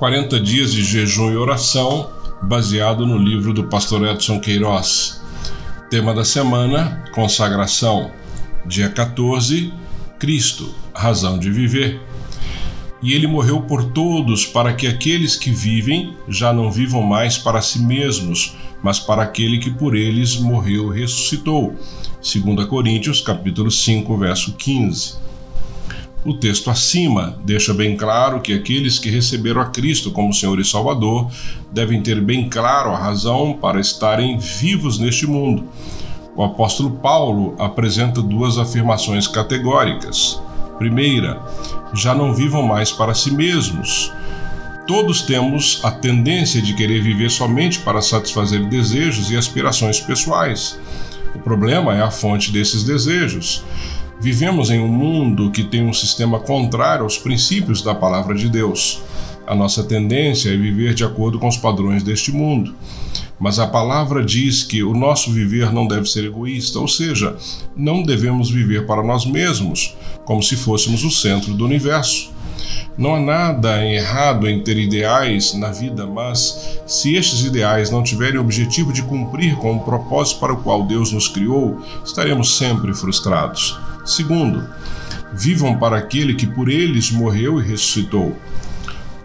40 dias de jejum e oração, baseado no livro do pastor Edson Queiroz. Tema da semana: consagração. Dia 14: Cristo, razão de viver. E ele morreu por todos, para que aqueles que vivem já não vivam mais para si mesmos, mas para aquele que por eles morreu e ressuscitou. 2 Coríntios, capítulo 5, verso 15. O texto acima deixa bem claro que aqueles que receberam a Cristo como Senhor e Salvador devem ter bem claro a razão para estarem vivos neste mundo. O apóstolo Paulo apresenta duas afirmações categóricas. Primeira, já não vivam mais para si mesmos. Todos temos a tendência de querer viver somente para satisfazer desejos e aspirações pessoais. O problema é a fonte desses desejos. Vivemos em um mundo que tem um sistema contrário aos princípios da palavra de Deus. A nossa tendência é viver de acordo com os padrões deste mundo. Mas a palavra diz que o nosso viver não deve ser egoísta, ou seja, não devemos viver para nós mesmos, como se fôssemos o centro do universo. Não há nada errado em ter ideais na vida, mas se estes ideais não tiverem o objetivo de cumprir com o propósito para o qual Deus nos criou, estaremos sempre frustrados. Segundo, vivam para aquele que por eles morreu e ressuscitou.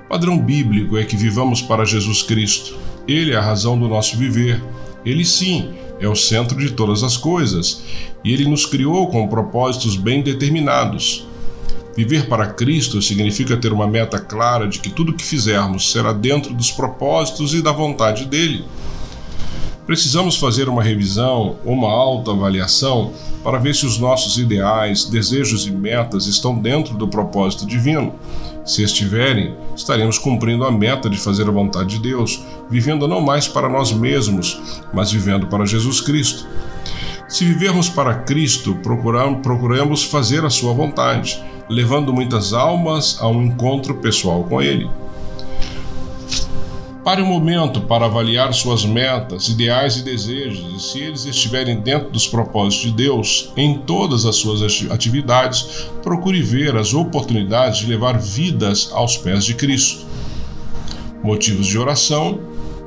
O padrão bíblico é que vivamos para Jesus Cristo. Ele é a razão do nosso viver. Ele sim é o centro de todas as coisas e ele nos criou com propósitos bem determinados. Viver para Cristo significa ter uma meta clara de que tudo que fizermos será dentro dos propósitos e da vontade dele. Precisamos fazer uma revisão, uma autoavaliação para ver se os nossos ideais, desejos e metas estão dentro do propósito divino. Se estiverem, estaremos cumprindo a meta de fazer a vontade de Deus, vivendo não mais para nós mesmos, mas vivendo para Jesus Cristo. Se vivermos para Cristo, procuramos fazer a Sua vontade levando muitas almas a um encontro pessoal com Ele. Pare um momento para avaliar suas metas, ideais e desejos, e se eles estiverem dentro dos propósitos de Deus em todas as suas atividades, procure ver as oportunidades de levar vidas aos pés de Cristo. Motivos de oração: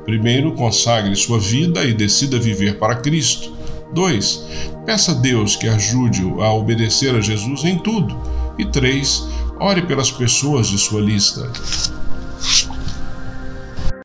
primeiro, consagre sua vida e decida viver para Cristo. 2. Peça a Deus que ajude-o a obedecer a Jesus em tudo e 3. Ore pelas pessoas de sua lista.